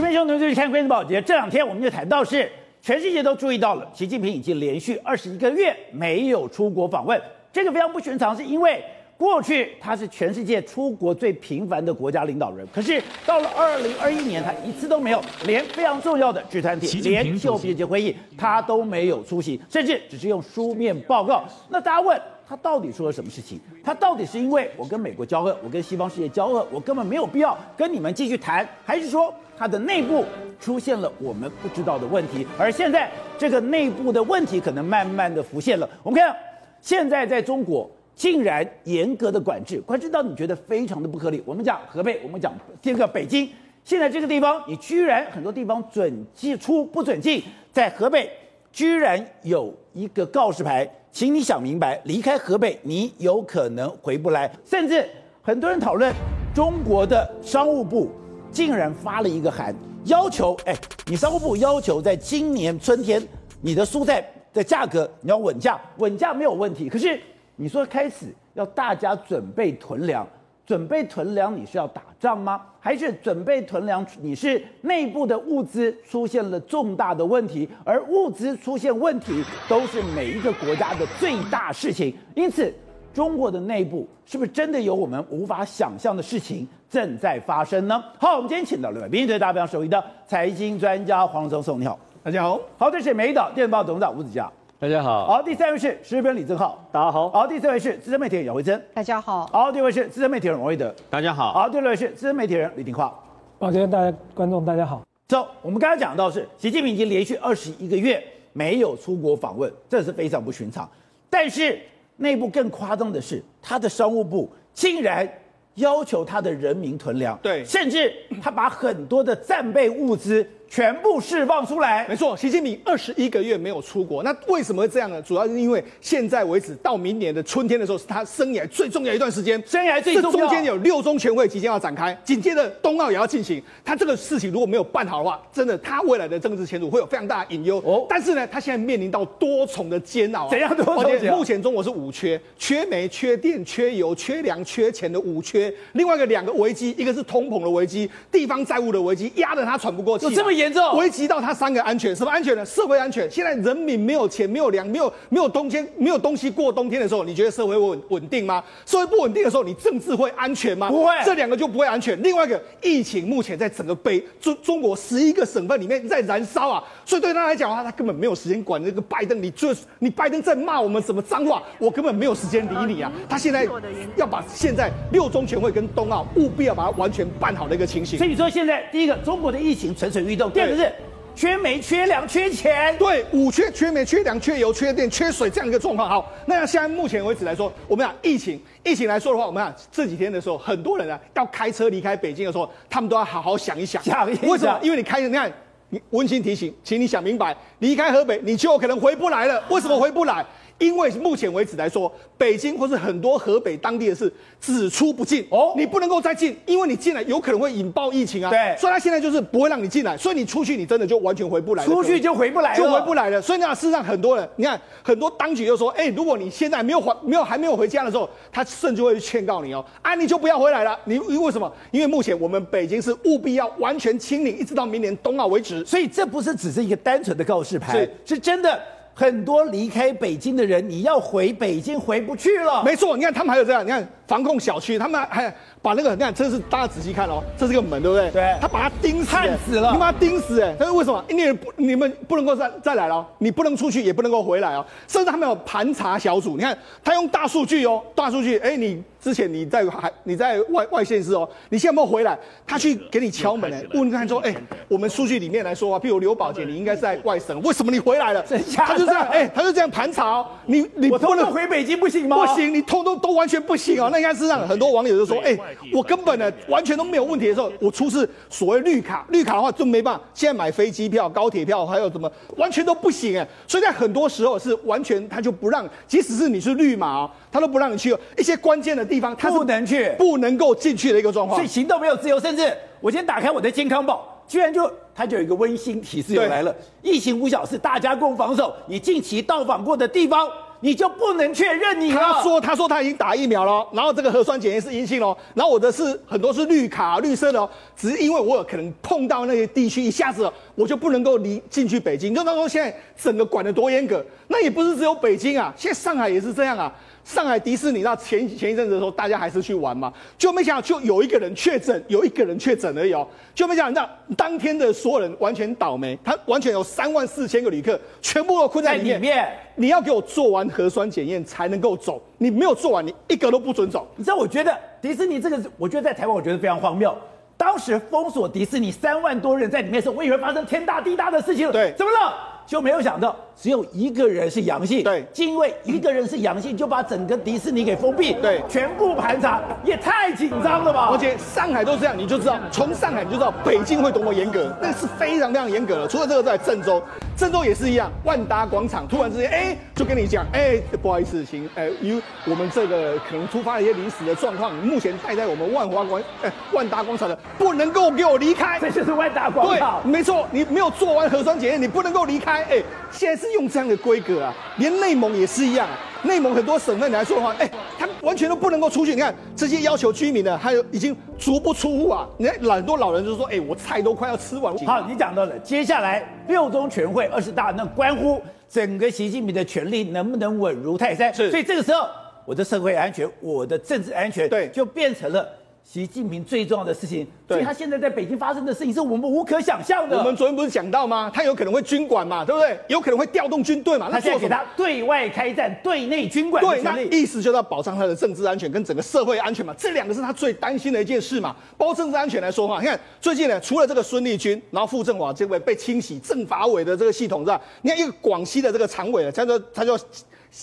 视频兄弟们，看《关键报》节，这两天我们就谈到是，全世界都注意到了，习近平已经连续二十一个月没有出国访问，这个非常不寻常，是因为过去他是全世界出国最频繁的国家领导人，可是到了二零二一年，他一次都没有，连非常重要的集团体，连气候变迁会议他都没有出席，甚至只是用书面报告。那大家问？他到底说了什么事情？他到底是因为我跟美国交恶，我跟西方世界交恶，我根本没有必要跟你们继续谈，还是说他的内部出现了我们不知道的问题？而现在这个内部的问题可能慢慢的浮现了。我们看，现在在中国竟然严格的管制，管制到你觉得非常的不合理。我们讲河北，我们讲这个北京，现在这个地方你居然很多地方准进出不准进，在河北居然有一个告示牌。请你想明白，离开河北，你有可能回不来。甚至很多人讨论，中国的商务部竟然发了一个函，要求：哎，你商务部要求在今年春天，你的蔬菜的价格你要稳价，稳价没有问题。可是你说开始要大家准备囤粮。准备囤粮，你是要打仗吗？还是准备囤粮？你是内部的物资出现了重大的问题，而物资出现问题都是每一个国家的最大事情。因此，中国的内部是不是真的有我们无法想象的事情正在发生呢？好，我们今天请到了对大家非常熟悉的财经专家黄宗松，你好，大家好。好，这是美丽岛电报董事长吴子嘉。大家好，好，第三位是时事编李正浩，大家好，好，第四位是资深媒体人姚慧珍，大家好，好，第五位是资深媒体人王威德，大家好，好，第六位是资深媒体人李廷樺，抱歉，大家观众大家好，走，我们刚才讲到是习近平已经连续二十一个月没有出国访问，这是非常不寻常，但是内部更夸张的是，他的商务部竟然要求他的人民囤粮，对，甚至他把很多的战备物资。全部释放出来，没错。习近平二十一个月没有出国，那为什么会这样呢？主要是因为现在为止到明年的春天的时候，是他生涯最重要一段时间。生涯最重要，这中间有六中全会即将要展开，紧接着冬奥也要进行。他这个事情如果没有办好的话，真的他未来的政治前途会有非常大的隐忧。哦，但是呢，他现在面临到多重的煎熬。怎样多重煎熬？目前中国是五缺：缺煤、缺电、缺油、缺粮、缺钱的五缺。另外一个两个危机，一个是通膨的危机，地方债务的危机，压得他喘不过气。有这么严重？危及到。他三个安全，什么安全呢？社会安全。现在人民没有钱，没有粮，没有没有冬天，没有东西过冬天的时候，你觉得社会稳稳定吗？社会不稳定的时候，你政治会安全吗？不会，这两个就不会安全。另外一个，疫情目前在整个北中中国十一个省份里面在燃烧啊，所以对他来讲的话，他根本没有时间管那个拜登。你就你拜登在骂我们什么脏话，我根本没有时间理你啊。他现在要把现在六中全会跟冬奥务必要把它完全办好的一个情形。所以你说现在第一个，中国的疫情蠢蠢欲动，第二个是。缺煤、缺粮、缺钱，对，五缺：缺煤、缺粮、缺油、缺电、缺水这样一个状况。好，那现在目前为止来说，我们讲疫情，疫情来说的话，我们讲这几天的时候，很多人啊要开车离开北京的时候，他们都要好好想一想，想一想。为什么？因为你开，你看，你温馨提醒，请你想明白，离开河北，你就有可能回不来了。为什么回不来？因为目前为止来说，北京或是很多河北当地的事只出不进哦，你不能够再进，因为你进来有可能会引爆疫情啊。对，所以他现在就是不会让你进来，所以你出去你真的就完全回不来，出去就回不来了，就回不来了。所以呢，事实上很多人，你看很多当局就说，哎，如果你现在没有还没有还没有回家的时候，他甚至会去劝告你哦，啊，你就不要回来了。你因为什么？因为目前我们北京是务必要完全清零，一直到明年冬奥为止。所以这不是只是一个单纯的告示牌，是，是真的。很多离开北京的人，你要回北京回不去了。没错，你看他们还有这样，你看防控小区，他们还把那个，你看这是大家仔细看哦，这是个门，对不对？对。他把它钉死，焊死了。你把它钉死，哎，但是为什么？因为不，你们不能够再再来了，你不能出去，也不能够回来哦。甚至他们有盘查小组，你看他用大数据哦，大数据，哎，你。之前你在还你在外外县市哦，你现在有没有回来？他去给你敲门呢，问看说，哎、欸，我们数据里面来说啊，譬如刘宝杰，你应该是在外省，为什么你回来了？他就这样，哎、欸，他就这样盘查哦。你你不能回北京不行吗？不行，你通通都完全不行哦。那应该是让很多网友就说，哎、欸，我根本呢完全都没有问题的时候，我出示所谓绿卡，绿卡的话就没办法。现在买飞机票、高铁票还有什么，完全都不行哎。所以在很多时候是完全他就不让，即使是你是绿码哦，他都不让你去一些关键的地方，他不能去，不能够进去的一个状况，所以行动没有自由。甚至我先打开我的健康宝，居然就它就有一个温馨提示又来了：疫情无小事，大家共防守。你近期到访过的地方，你就不能确认你了。他说他说他已经打疫苗了，然后这个核酸检验是阴性哦，然后我的是很多是绿卡绿色的哦，只是因为我有可能碰到那些地区，一下子我就不能够离进去北京。就他说现在整个管得多严格，那也不是只有北京啊，现在上海也是这样啊。上海迪士尼，那前前一阵子的时候，大家还是去玩嘛，就没想到就有一个人确诊，有一个人确诊而已哦，就没想到当天的所有人完全倒霉，他完全有三万四千个旅客全部都困在里面，里面你要给我做完核酸检验才能够走，你没有做完，你一个都不准走。你知道，我觉得迪士尼这个，我觉得在台湾，我觉得非常荒谬。当时封锁迪士尼三万多人在里面的时候，我以为发生天大地大的事情了，对，怎么了？就没有想到只有一个人是阳性，对，因为一个人是阳性，就把整个迪士尼给封闭，对，全部盘查，也太紧张了吧！而且上海都这样，你就知道，从上海你就知道北京会多么严格，那是非常非常严格的。除了这个，在郑州，郑州也是一样，万达广场突然之间，哎，就跟你讲，哎，不好意思，请，哎，因为我们这个可能突发了一些临时的状况，目前待在我们万华广，哎，万达广场的不能够给我离开，这就是万达广场，对，没错，你没有做完核酸检验，你不能够离开，哎，现在。是用这样的规格啊，连内蒙也是一样。啊内蒙很多省份来说的话，哎，他完全都不能够出去。你看这些要求居民的，还有已经足不出户啊。你看很多老人就说，哎，我菜都快要吃完。好，你讲到了，接下来六中全会二十大，那关乎整个习近平的权力能不能稳如泰山。是，所以这个时候，我的社会安全，我的政治安全，对，就变成了。习近平最重要的事情，所以他现在在北京发生的事情是我们无可想象的。我们昨天不是讲到吗？他有可能会军管嘛，对不对？有可能会调动军队嘛？他现在给他对外开战、对内军管。对，那意思就是要保障他的政治安全跟整个社会安全嘛。这两个是他最担心的一件事嘛。包括政治安全来说话，你看最近呢，除了这个孙立军，然后傅政华这位被清洗政法委的这个系统是吧？你看一个广西的这个常委，他说他就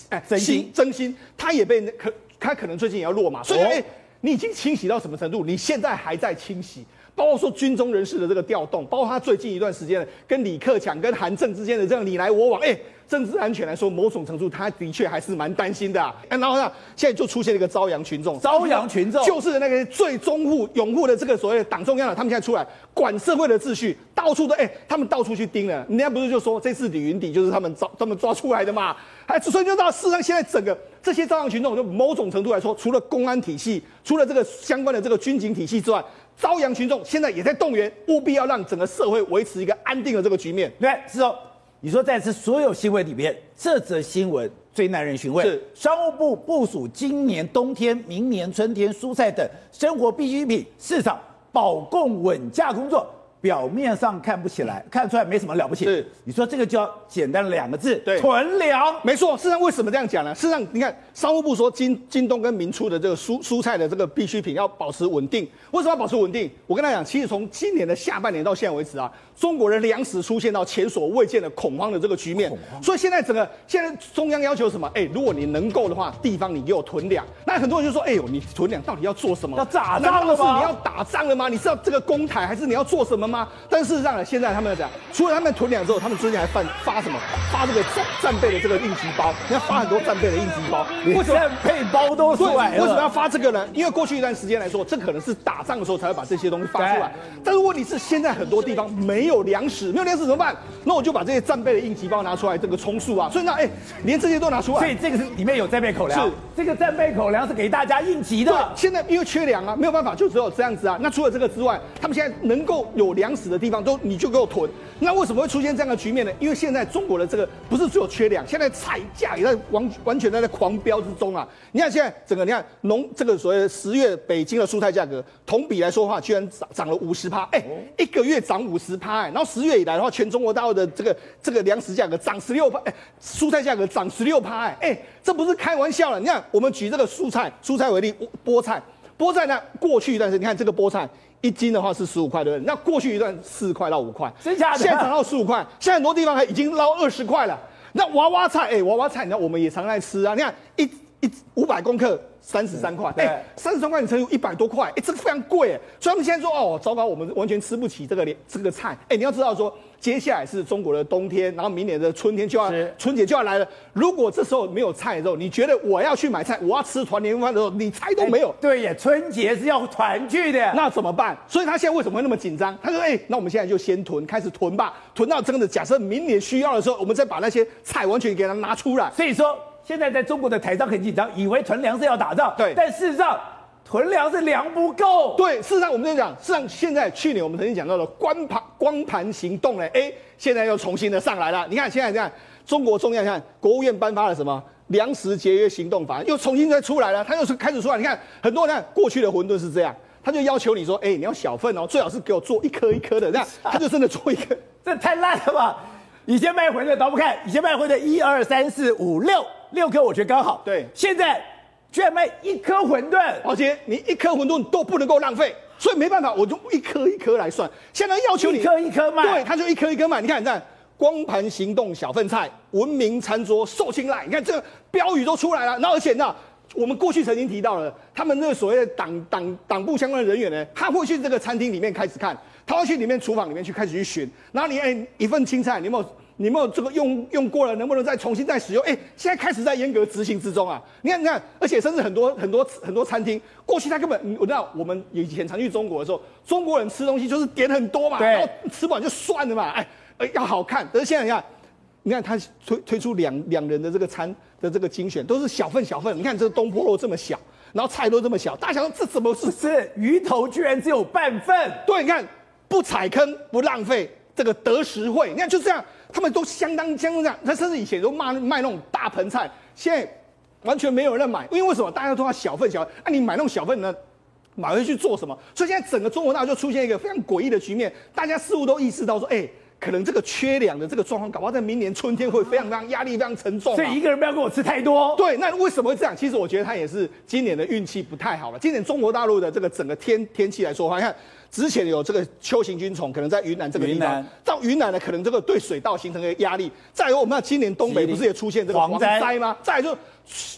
哎真心曾心，他也被可他可能最近也要落马，所以哎。哦你已经清洗到什么程度？你现在还在清洗，包括说军中人士的这个调动，包括他最近一段时间跟李克强、跟韩正之间的这样你来我往，哎，政治安全来说，某种程度他的确还是蛮担心的啊。然后呢，现在就出现了一个朝阳群众，朝阳群众就是那个最拥护、拥护的这个所谓的党中央的，他们现在出来管社会的秩序，到处都哎，他们到处去盯了。人家不是就说这次李云迪就是他们抓他们抓出来的嘛？哎，所以就到事实上现在整个。这些朝阳群众，就某种程度来说，除了公安体系，除了这个相关的这个军警体系之外，朝阳群众现在也在动员，务必要让整个社会维持一个安定的这个局面。对，是哦。你说在这所有新闻里面，这则新闻最耐人寻味。是商务部部署今年冬天、明年春天蔬菜等生活必需品市场保供稳价工作。表面上看不起来，看出来没什么了不起。是，你说这个叫简单两个字，对，囤粮。没错，事实上为什么这样讲呢？事实上，你看商务部说京京东跟民初的这个蔬蔬菜的这个必需品要保持稳定，为什么要保持稳定？我跟他讲，其实从今年的下半年到现在为止啊，中国的粮食出现到前所未见的恐慌的这个局面。所以现在整个现在中央要求什么？哎，如果你能够的话，地方你给我囤粮。那很多人就说，哎呦，你囤粮到底要做什么？要打仗了吗？你要打仗了吗？你是要这个公台，还是你要做什么吗？但事实上呢，现在他们要讲，除了他们囤粮之后，他们最近还发发什么？发这个战战备的这个应急包，你要发很多战备的应急包。为什么战备包都出来了？为什么要发这个呢？因为过去一段时间来说，这可能是打仗的时候才会把这些东西发出来。但是问题是，现在很多地方没有粮食，没有粮食怎么办？那我就把这些战备的应急包拿出来，这个充数啊。所以那哎，连这些都拿出来。所以这个是里面有战备口粮。是这个战备口粮是给大家应急的。对，现在因为缺粮啊，没有办法，就只有这样子啊。那除了这个之外，他们现在能够有粮食的地方都。你就给我囤，那为什么会出现这样的局面呢？因为现在中国的这个不是只有缺粮，现在菜价也在完完全在在狂飙之中啊！你看现在整个，你看农这个所谓十月北京的蔬菜价格，同比来说的话，居然涨涨了五十趴，哎，一个月涨五十趴，哎，然后十月以来的话，全中国大陆的这个这个粮食价格涨十六趴，哎，蔬菜价格涨十六趴，哎，哎，这不是开玩笑了。你看，我们举这个蔬菜，蔬菜为例，菠菜，菠菜呢，过去一段时间，你看这个菠菜。一斤的话是十五块，对不对？那过去一段四块到五块，真假的？现在涨到十五块，现在很多地方还已经捞二十块了。那娃娃菜，哎、欸，娃娃菜，你看我们也常在吃啊。你看一一五百公克三十三块，哎，三十三块你乘以一百多块，哎、欸，这个非常贵哎。所以他们现在说，哦，糟糕，我们完全吃不起这个连这个菜。哎、欸，你要知道说。接下来是中国的冬天，然后明年的春天就要春节就要来了。如果这时候没有菜的时候，你觉得我要去买菜，我要吃团年饭的时候，你菜都没有。对呀，春节是要团聚的，那怎么办？所以他现在为什么会那么紧张？他说：“哎，那我们现在就先囤，开始囤吧，囤到真的假设明年需要的时候，我们再把那些菜完全给它拿出来。”所以说，现在在中国的台商很紧张，以为囤粮食要打仗，对，但事实上囤粮是粮不够。对，事实上我们就讲，事实上现在去年我们曾经讲到的光盘光盘行动呢，哎，现在又重新的上来了。你看现在你看，中国中央看国务院颁发了什么粮食节约行动法，又重新再出来了，它又是开始出来。你看很多人过去的馄饨是这样，他就要求你说，哎，你要小份哦，最好是给我做一颗一颗的，这样 他就真的做一颗，这太烂了吧？以前卖馄饨倒不看，以前卖馄饨一二三四五六六颗，我觉得刚好。对，现在居然卖一颗馄饨，宝杰你一颗馄饨都不能够浪费，所以没办法，我就一颗一颗来算。现在要求你一颗一颗卖，对，他就一颗一颗卖。你看，你看，光盘行动小份菜，文明餐桌受青睐。你看这个标语都出来了，然后而且呢，我们过去曾经提到了，他们那个所谓的党党党部相关的人员呢，他会去这个餐厅里面开始看。他会去里面厨房里面去开始去寻，然后你哎一份青菜，你有没有你有没有这个用用过了，能不能再重新再使用？哎，现在开始在严格执行之中啊！你看你看，而且甚至很多很多很多餐厅，过去他根本我知道，我们以前常去中国的时候，中国人吃东西就是点很多嘛，然后吃不完就算了嘛，哎哎要好看。但是现在你看，你看他推推出两两人的这个餐的这个精选，都是小份小份。你看这个东坡肉这么小，然后菜都这么小，大家想说这怎么是是鱼头居然只有半份？对，你看。不踩坑，不浪费，这个得实惠。你看就这样，他们都相当相当这样。他甚至以前都卖卖那种大盆菜，现在完全没有人买，因为为什么？大家都要小份小份。那、你买那种小份呢，买回去做什么？所以现在整个中国大陆就出现一个非常诡异的局面，大家似乎都意识到说，哎、可能这个缺粮的这个状况，搞不好在明年春天会非常非常压力非常沉重。所以一个人不要跟我吃太多。对，那为什么会这样？其实我觉得他也是今年的运气不太好了。今年中国大陆的这个整个天天气来说的话，你看。之前有这个秋行军虫，可能在云南这个地方，到云南呢，可能这个对水稻形成一个压力。再有，我们看今年东北不是也出现这个蝗灾吗？再来就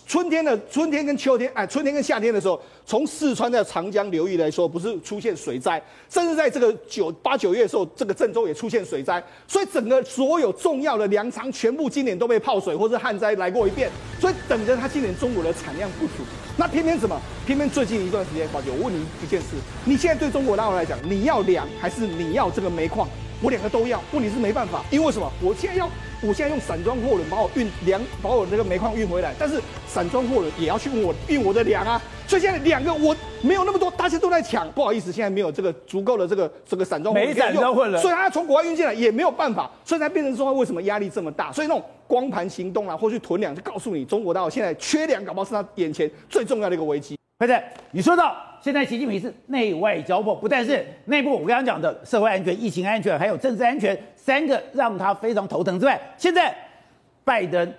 春天的春天跟秋天，哎，春天跟夏天的时候，从四川的长江流域来说，不是出现水灾，甚至在这个九八九月的时候，这个郑州也出现水灾。所以整个所有重要的粮仓全部今年都被泡水或是旱灾来过一遍。所以等着它今年中国的产量不足。那偏偏什么？偏偏最近一段时间，宝姐，我问你一件事：你现在对中国大陆来讲，你要粮还是你要这个煤矿？我两个都要。问题是没办法，因为什么？我现在要，我现在用散装货轮把我运粮，把我这个煤矿运回来，但是散装货轮也要去运我运我的粮啊。所以现在两个我没有那么多，大家都在抢。不好意思，现在没有这个足够的这个这个散装货轮，没散装货轮，所以他从国外运进来也没有办法，所以才变成说为什么压力这么大？所以那种。光盘行动啊，或去囤粮，就告诉你，中国大陆现在缺粮，搞不好是他眼前最重要的一个危机。对不对？你说到现在，习近平是内外交迫，不但是内部，我刚刚讲的社会安全、疫情安全，还有政治安全三个让他非常头疼之外，现在拜登。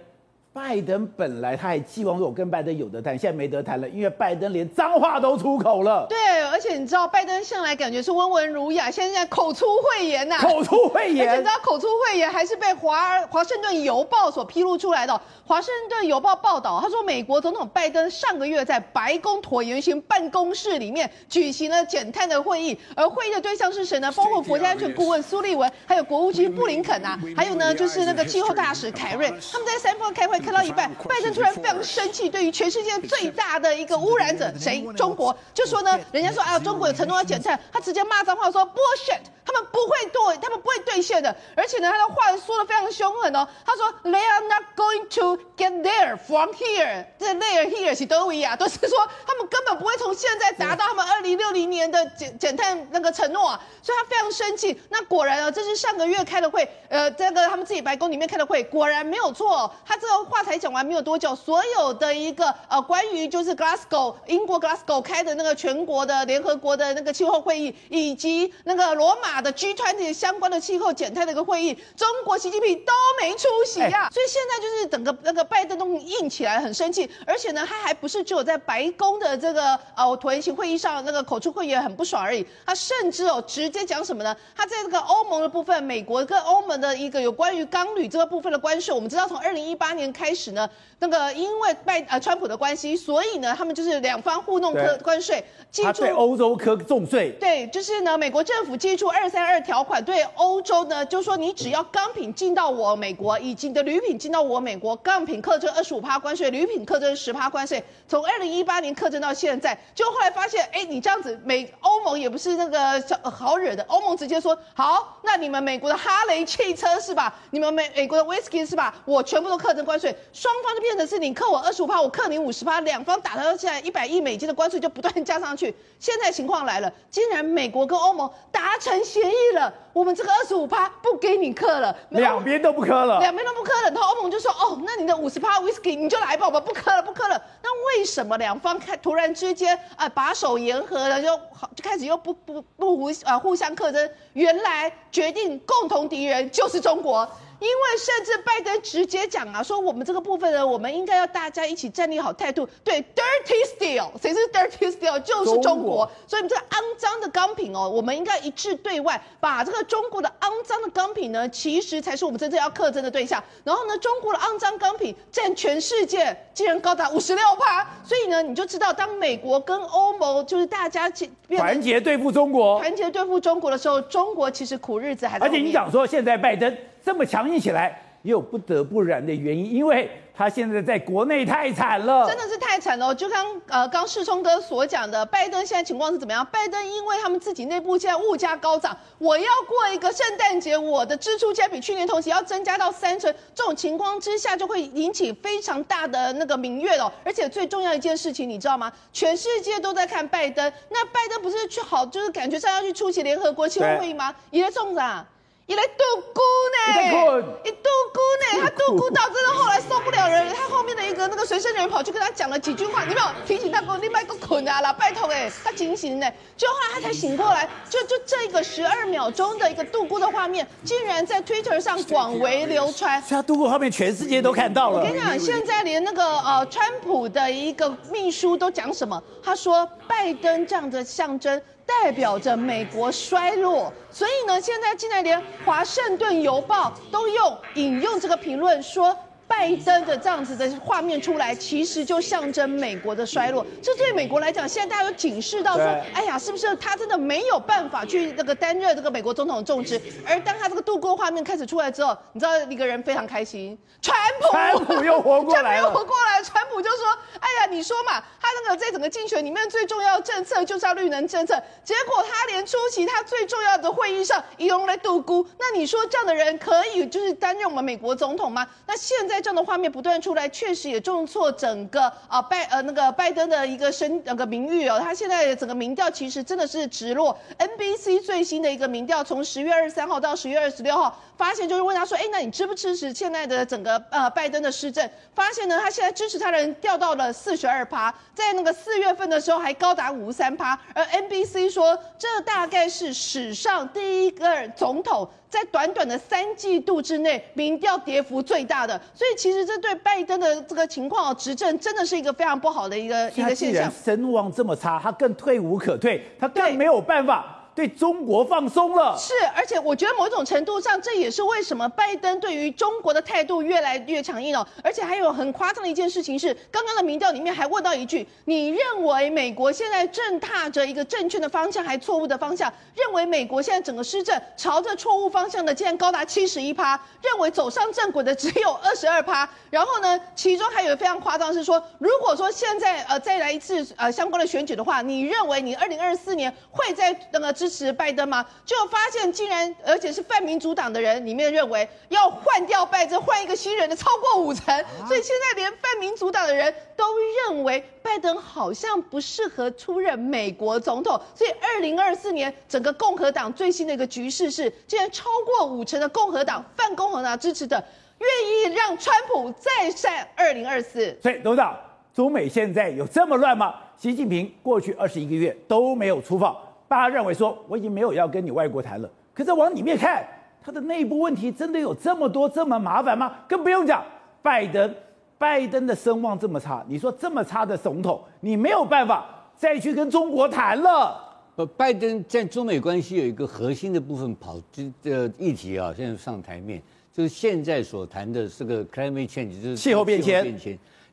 拜登本来他还寄望说，我跟拜登有得谈，现在没得谈了，因为拜登连脏话都出口了。对，而且你知道，拜登向来感觉是温文儒雅，现在口出秽言呐、啊，口出秽言。而且你知道，口出秽言还是被华华盛顿邮报所披露出来的。华盛顿邮报报道，他说，美国总统拜登上个月在白宫椭圆形办公室里面举行了减碳的会议，而会议的对象是谁呢？包括国家安全顾问苏利文，还有国务卿布林肯啊，还有呢，就是那个气候大使凯瑞，他们在三方开会，开到一半，拜登突然非常生气，对于全世界最大的一个污染者谁？中国，就说呢，人家说啊，中国有承诺要减碳，他直接骂脏话说 bullshit，他们不会兑，他们不会兑现的，而且呢，他的话说的非常凶狠哦，他说 they are not going to get there from here，这 there here 是德维亚，都是说他们根本不会从现在达到他们二零六零年的减减碳那个承诺啊，所以他非常生气。那果然啊，这是上个月开的会，呃，这个他们自己白宫里面开的会，果然没有错，他这个话才讲完没有多。久？所有的一个呃，关于就是 Glasgow 英国 Glasgow 开的那个全国的联合国的那个气候会议，以及那个罗马的 G20 相关的气候减碳的一个会议，中国习近平都没出席呀、啊。所以现在就是整个那个拜登都硬起来，很生气。而且呢，他还不是只有在白宫的这个呃椭圆形会议上那个口出秽言很不爽而已，他甚至哦直接讲什么呢？他在这个欧盟的部分，美国跟欧盟的一个有关于钢铝这个部分的关税，我们知道从二零一八年开始呢。那个因为拜呃川普的关系，所以呢，他们就是两方互弄科关税，记住对欧洲科重税。对，就是呢，美国政府记住二三二条款，对欧洲呢，就说你只要钢品进到我美国，以及你的铝品进到我美国，钢品课征二十五趴关税，铝品课征十趴关税。从二零一八年课征到现在，就后来发现，哎，你这样子美欧盟也不是那个小好惹的，欧盟直接说好，那你们美国的哈雷汽车是吧？你们美美国的 Whisky 是吧？我全部都课征关税，双方就变成是你克我二十五趴，我克你五十趴，两方打到现在一百亿美金的关税就不断加上去。现在情况来了，竟然美国跟欧盟达成协议了。我们这个二十五趴不给你克了，两边都不课了，两边都不课了。然后欧盟就说：“哦，那你的五十趴 whisky 你就来吧，我们不课了，不课了。”那为什么两方开突然之间啊、呃、把手言和了，就好就开始又不不不互啊互相克征？原来决定共同敌人就是中国。因为甚至拜登直接讲啊，说我们这个部分呢，我们应该要大家一起站立好态度。对，dirty steel，谁是 dirty steel？就是中国。所以这个肮脏的钢品哦，我们应该一致对外，把这个中国的肮脏的钢品呢，其实才是我们真正要克征的对象。然后呢，中国的肮脏钢品占全世界竟然高达五十六趴，所以呢，你就知道当美国跟欧盟就是大家团结对付中国，团结对付中国的时候，中国其实苦日子还在。而且你想说现在拜登。这么强硬起来，也有不得不然的原因，因为他现在在国内太惨了，真的是太惨了。就刚呃刚世聪哥所讲的，拜登现在情况是怎么样？拜登因为他们自己内部现在物价高涨，我要过一个圣诞节，我的支出竟然比去年同期要增加到三成，这种情况之下就会引起非常大的那个民怨哦。而且最重要一件事情，你知道吗？全世界都在看拜登，那拜登不是去好，就是感觉上要去出席联合国气候会议吗？也在中奖。你来度孤呢？你度孤呢？他度孤到真的后来受不了人，他后面的一个那个随身人跑去跟他讲了几句话，你没有提醒他过？你买个捆啊啦，拜托哎，他惊醒呢，就后来他才醒过来，就就这个十二秒钟的一个度孤的画面，竟然在 Twitter 上广为流传。他度孤画面全世界都看到了。我跟你讲，现在连那个呃川普的一个秘书都讲什么？他说拜登这样的象征。代表着美国衰落，所以呢，现在竟然连《华盛顿邮报》都用引用这个评论说。拜登的这样子的画面出来，其实就象征美国的衰落。这对美国来讲，现在大家有警示到说，哎呀，是不是他真的没有办法去那个担任这个美国总统的重职？而当他这个度过画面开始出来之后，你知道一个人非常开心，川普，川普又活过来了，又活过来。川普就说，哎呀，你说嘛，他那个在整个竞选里面最重要的政策就是要绿能政策，结果他连出席他最重要的会议上也用来度孤。那你说这样的人可以就是担任我们美国总统吗？那现在。这样的画面不断出来，确实也重挫整个啊拜呃那个拜登的一个声那个名誉哦。他现在整个民调其实真的是直落。NBC 最新的一个民调，从十月二十三号到十月二十六号，发现就是问他说，哎，那你支不支持现在的整个呃拜登的施政？发现呢，他现在支持他的人掉到了四十二趴，在那个四月份的时候还高达五十三趴。而 NBC 说，这大概是史上第一个总统。在短短的三季度之内，民调跌幅最大的，所以其实这对拜登的这个情况执政真的是一个非常不好的一个一个现象。声望这么差，他更退无可退，他更没有办法。对中国放松了，是，而且我觉得某种程度上，这也是为什么拜登对于中国的态度越来越强硬哦。而且还有很夸张的一件事情是，刚刚的民调里面还问到一句：你认为美国现在正踏着一个正确的方向，还错误的方向？认为美国现在整个施政朝着错误方向的，竟然高达七十一趴；认为走上正轨的只有二十二趴。然后呢，其中还有非常夸张是说，如果说现在呃再来一次呃相关的选举的话，你认为你二零二四年会在那个？支持拜登吗？就发现竟然，而且是泛民主党的人里面认为要换掉拜登，换一个新人的超过五成。所以现在连泛民主党的人都认为拜登好像不适合出任美国总统。所以二零二四年整个共和党最新的一个局势是，竟然超过五成的共和党泛共和党支持者愿意让川普再战二零二四。所以董事长，中美现在有这么乱吗？习近平过去二十一个月都没有出访。大家认为说，我已经没有要跟你外国谈了，可是往里面看，他的内部问题真的有这么多这么麻烦吗？更不用讲，拜登，拜登的声望这么差，你说这么差的总统，你没有办法再去跟中国谈了。呃，拜登在中美关系有一个核心的部分跑这个议题啊，现在上台面，就是现在所谈的这个 climate change，就是气候变迁。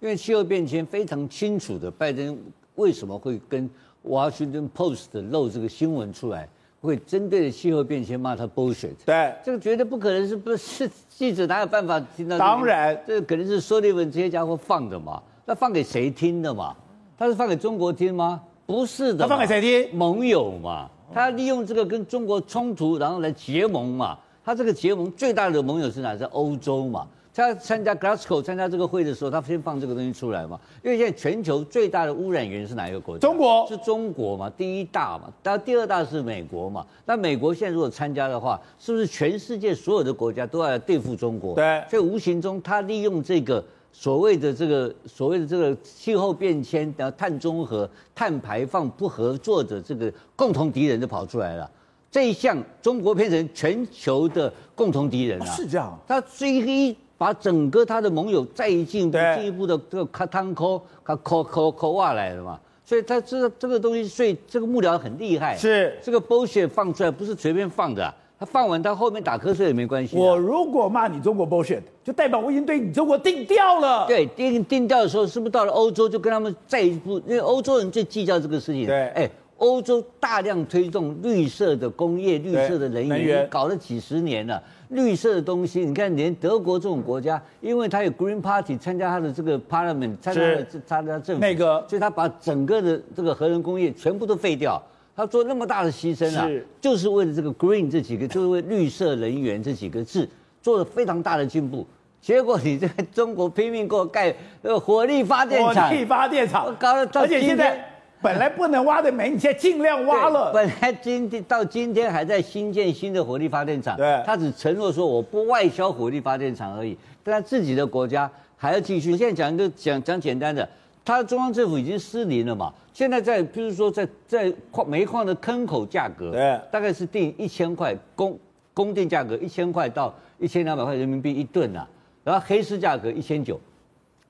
因为气候变迁非常清楚的，拜登为什么会跟 Washington Post 漏这个新闻出来，会针对气候变迁骂他 bullshit。对，这个绝对不可能是不是记者哪有办法听到？当然，这个肯定是苏利文这些家伙放的嘛。那放给谁听的嘛？他是放给中国听吗？不是的。他放给谁听？盟友嘛。他利用这个跟中国冲突，然后来结盟嘛。他这个结盟最大的盟友是哪？是欧洲嘛。他参加 Glasgow 参加这个会的时候，他先放这个东西出来嘛。因为现在全球最大的污染源是哪一个国家？中国。是中国嘛，第一大嘛。但第二大是美国嘛。那美国现在如果参加的话，是不是全世界所有的国家都要来对付中国？对。所以无形中他利用这个。所谓的这个所谓的这个气候变迁的碳中和、碳排放不合作的这个共同敌人就跑出来了，这一项中国变成全球的共同敌人啊！是这样，他最一把整个他的盟友再进一步进一步的这个卡汤科、卡科科科瓦来了嘛，所以他这个这个东西，所以这个幕僚很厉害，是这个 bullshit 放出来不是随便放的。他放完，他后面打瞌睡也没关系。我如果骂你中国 bullshit，就代表我已经对你中国定调了。对，定定调的时候，是不是到了欧洲就跟他们再一步？因为欧洲人最计较这个事情。对，哎，欧洲大量推动绿色的工业、绿色的能源，搞了几十年了。绿色的东西，你看连德国这种国家，因为他有 Green Party 参加他的这个 Parliament，参加他参加政府，那个，所以他把整个的这个核能工业全部都废掉。他做那么大的牺牲啊，是就是为了这个 green 这几个，就是为绿色能源这几个字做了非常大的进步。结果你在中国拼命给我盖那个火力发电厂，火力发电厂，搞了，而且现在本来不能挖的煤，你现在尽量挖了。本来今天到今天还在新建新的火力发电厂，对，他只承诺说我不外销火力发电厂而已，但他自己的国家还要继续。现在讲一个讲讲简单的。他中央政府已经失灵了嘛？现在在，比如说在在矿煤矿的坑口价格，对，大概是定一千块供供电价格一千块到一千两百块人民币一吨啊，然后黑市价格一千九，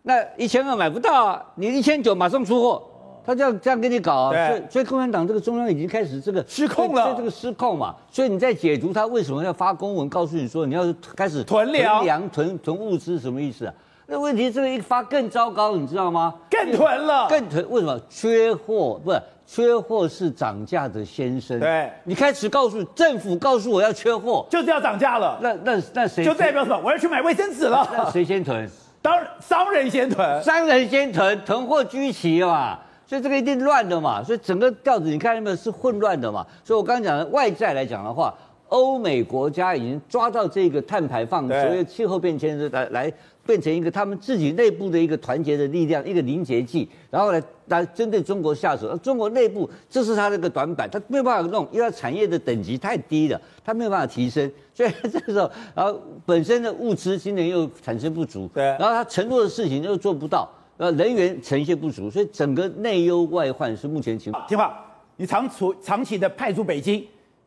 那一千二买不到啊，你一千九马上出货，他这样这样跟你搞啊，所以所以共产党这个中央已经开始这个失控了，这个失控嘛，所以你在解读他为什么要发公文告诉你说你要开始囤粮囤囤物资什么意思啊？那问题这个一发更糟糕，你知道吗？更囤了，更囤。为什么？缺货不是？缺货是涨价的先生。对，你开始告诉政府，告诉我要缺货，就是要涨价了。那那那谁？就代表什么？我要去买卫生纸了。那谁先囤？当然商人先囤，商人先囤，囤货居奇嘛。所以这个一定乱的嘛。所以整个调子你看有没有是混乱的嘛？所以我刚刚讲的外在来讲的话，欧美国家已经抓到这个碳排放，所谓气候变迁是来来。变成一个他们自己内部的一个团结的力量，一个凝结剂，然后来来针对中国下手。中国内部这是他这个短板，他没有办法弄，因为产业的等级太低了，他没有办法提升。所以这个时候，然后本身的物资今年又产生不足，对，然后他承诺的事情又做不到，呃，人员呈现不足，所以整个内忧外患是目前情况。听话，你长处长期的派驻北京，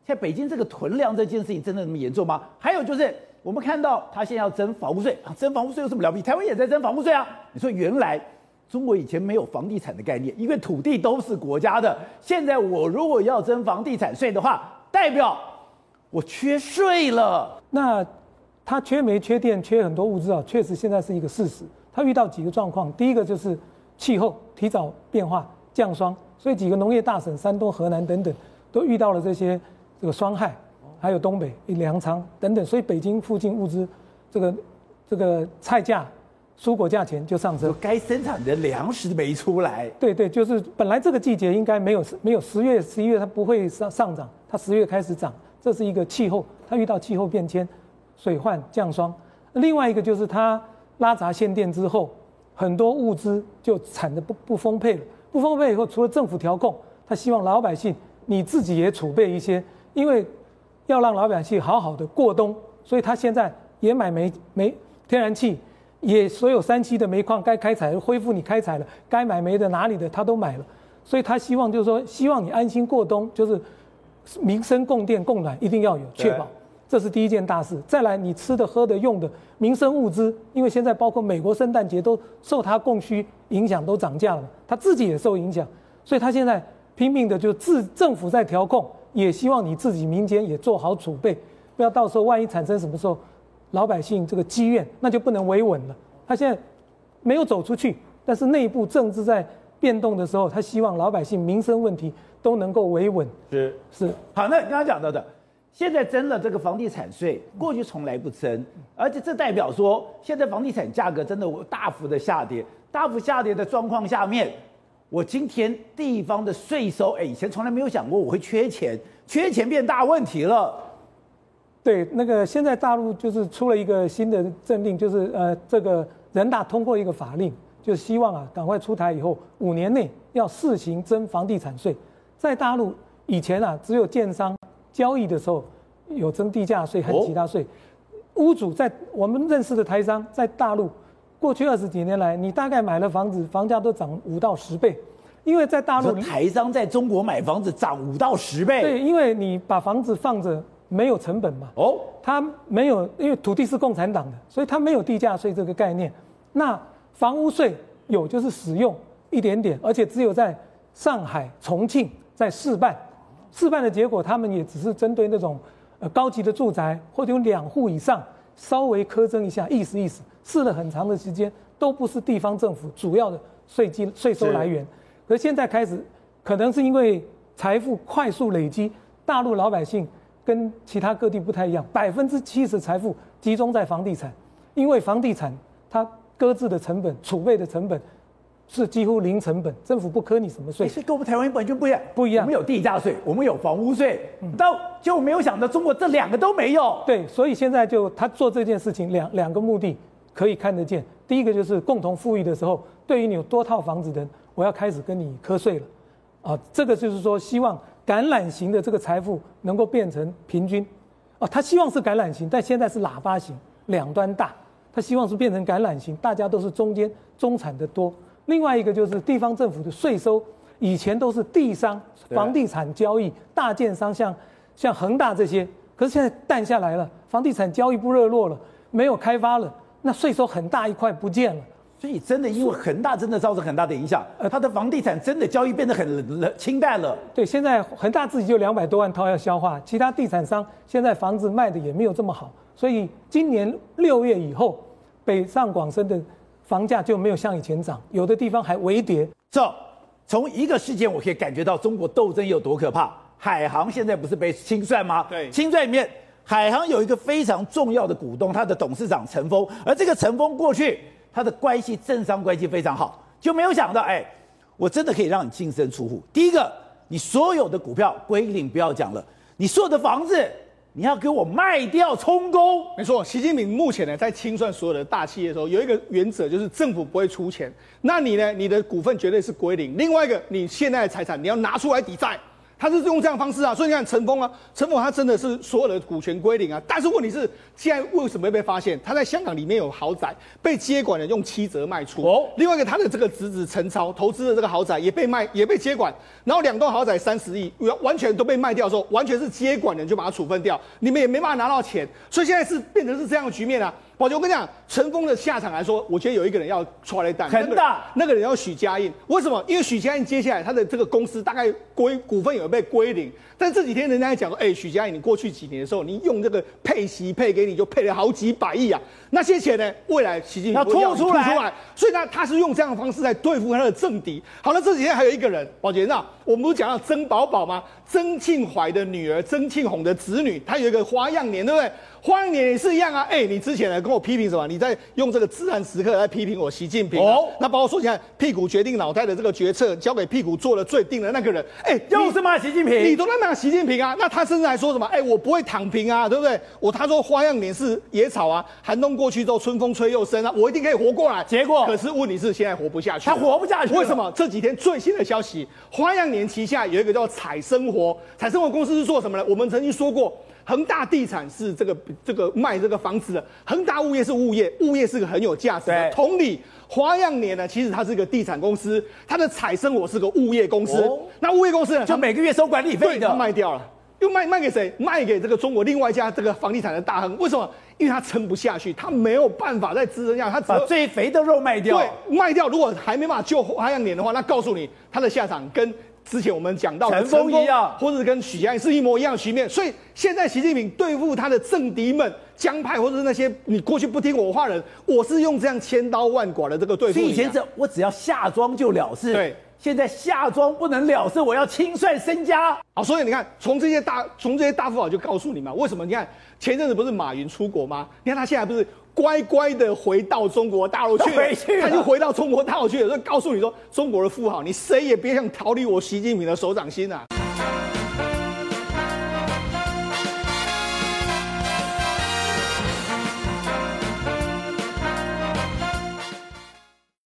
现在北京这个囤粮这件事情真的那么严重吗？还有就是。我们看到他现在要征房屋税啊，征房屋税有什么了不起？台湾也在征房屋税啊。你说原来中国以前没有房地产的概念，因为土地都是国家的。现在我如果要征房地产税的话，代表我缺税了。那他缺煤、缺电、缺很多物资啊，确实现在是一个事实。他遇到几个状况，第一个就是气候提早变化、降霜，所以几个农业大省，山东、河南等等，都遇到了这些这个霜害。还有东北、粮仓等等，所以北京附近物资，这个这个菜价、蔬果价钱就上升。该生产的粮食没出来。对对，就是本来这个季节应该没有没有十月、十一月它不会上上涨，它十月开始涨，这是一个气候，它遇到气候变迁、水患、降霜。另外一个就是它拉闸限电之后，很多物资就产的不不丰沛了。不丰沛以后，除了政府调控，他希望老百姓你自己也储备一些，因为。要让老百姓好好的过冬，所以他现在也买煤煤天然气，也所有三期的煤矿该开采恢复你开采了，该买煤的哪里的他都买了，所以他希望就是说希望你安心过冬，就是民生供电供暖一定要有确保，这是第一件大事。再来你吃的喝的用的民生物资，因为现在包括美国圣诞节都受他供需影响都涨价了，他自己也受影响，所以他现在拼命的就自政府在调控。也希望你自己民间也做好储备，不要到时候万一产生什么时候，老百姓这个积怨，那就不能维稳了。他现在没有走出去，但是内部政治在变动的时候，他希望老百姓民生问题都能够维稳。是是，好，那你刚刚讲到的，现在征了这个房地产税，过去从来不征，而且这代表说现在房地产价格真的大幅的下跌，大幅下跌的状况下面，我今天地方的税收，哎，以前从来没有想过我会缺钱，缺钱变大问题了。对，那个现在大陆就是出了一个新的政令，就是呃，这个人大通过一个法令，就是希望啊，赶快出台以后，五年内要试行征房地产税。在大陆以前啊，只有建商交易的时候有征地价税和其他税。屋主在我们认识的台商在大陆过去二十几年来，你大概买了房子，房价都涨五到十倍，因为在大陆台商在中国买房子涨五到十倍。对，因为你把房子放着。没有成本嘛？哦，他没有，因为土地是共产党的，所以他没有地价税这个概念。那房屋税有，就是使用一点点，而且只有在上海、重庆在试办，试办的结果，他们也只是针对那种呃高级的住宅或者有两户以上，稍微苛征一下，意思意思。试了很长的时间，都不是地方政府主要的税基税收来源。可现在开始，可能是因为财富快速累积，大陆老百姓。跟其他各地不太一样，百分之七十财富集中在房地产，因为房地产它搁置的成本、储备的成本是几乎零成本，政府不苛你什么税。所以跟我们台湾完全不一样，不一样。我们有地价税，我们有房屋税，但就没有想到中国这两个都没有。对，所以现在就他做这件事情两两个目的可以看得见，第一个就是共同富裕的时候，对于你有多套房子的人，我要开始跟你课税了，啊，这个就是说希望。橄榄型的这个财富能够变成平均，啊，他希望是橄榄型，但现在是喇叭型，两端大。他希望是变成橄榄型，大家都是中间中产的多。另外一个就是地方政府的税收，以前都是地商、房地产交易、大建商，像像恒大这些，可是现在淡下来了，房地产交易不热络了，没有开发了，那税收很大一块不见了。所以真的，因为恒大真的造成很大的影响，呃，他的房地产真的交易变得很冷清淡了。对，现在恒大自己就两百多万套要消化，其他地产商现在房子卖的也没有这么好，所以今年六月以后，北上广深的房价就没有像以前涨，有的地方还微跌。这从一个事件我可以感觉到中国斗争有多可怕。海航现在不是被清算吗？对，清算里面海航有一个非常重要的股东，他的董事长陈峰，而这个陈峰过去。他的关系政商关系非常好，就没有想到，哎，我真的可以让你净身出户。第一个，你所有的股票归零，不要讲了，你所有的房子你要给我卖掉充公。没错，习近平目前呢在清算所有的大企业的时候，有一个原则就是政府不会出钱，那你呢，你的股份绝对是归零。另外一个，你现在的财产你要拿出来抵债。他是用这样方式啊，所以你看陈峰啊，陈峰他真的是所有的股权归零啊。但是问题是，现在为什么会被发现？他在香港里面有豪宅被接管了，用七折卖出。哦，另外一个他的这个侄子陈超投资的这个豪宅也被卖，也被接管。然后两栋豪宅三十亿，完完全都被卖掉的时候，完全是接管人就把它处分掉，你们也没办法拿到钱。所以现在是变成是这样的局面啊。宝杰，我跟你讲，陈峰的下场来说，我觉得有一个人要出来担，很大，那个人要许家印。为什么？因为许家印接下来他的这个公司大概归股份有被归零，但这几天人家讲说，哎、欸，许家印，你过去几年的时候，你用这个配息配给你，就配了好几百亿啊，那些钱呢，未来习近平要拖出来，出来，所以呢，他是用这样的方式在对付他的政敌。好了，这几天还有一个人，宝杰，那我们不是讲到曾宝宝吗？曾庆怀的女儿，曾庆红的子女，他有一个花样年，对不对？花样年也是一样啊！哎、欸，你之前来跟我批评什么？你在用这个自然时刻来批评我习近平、啊。哦，那包括说，起来屁股决定脑袋的这个决策，交给屁股做了最定的那个人。哎、欸，又是骂习近平，你都在骂习近平啊？那他甚至还说什么？哎、欸，我不会躺平啊，对不对？我他说花样年是野草啊，寒冬过去之后，春风吹又生啊，我一定可以活过来。结果，可是问题是现在活不下去，他活不下去。为什么？这几天最新的消息，花样年旗下有一个叫彩生活，彩生活公司是做什么呢？我们曾经说过。恒大地产是这个这个卖这个房子的，恒大物业是物业，物业是个很有价值的。同理，花样年呢，其实它是个地产公司，它的彩生我是个物业公司。哦、那物业公司呢，就每个月收管理费的，它卖掉了，又卖卖给谁？卖给这个中国另外一家这个房地产的大亨。为什么？因为它撑不下去，它没有办法再支撑下去，它只把最肥的肉卖掉。对，卖掉。如果还没办法救花样年的话，那告诉你，它的下场跟。之前我们讲到陈峰一样，或者是跟许家印是一模一样的局面，所以现在习近平对付他的政敌们、江派或者是那些你过去不听我话的人，我是用这样千刀万剐的这个对付。所以以前这我只要下庄就了事，对，现在下庄不能了事，我要清算身家。好，所以你看，从这些大从这些大富豪就告诉你嘛，为什么？你看前阵子不是马云出国吗？你看他现在不是乖乖的回到中国大陆去，他就回到中国大陆去了，所以告诉你说，中国的富豪，你谁也别想逃离我习近平的手掌心啊！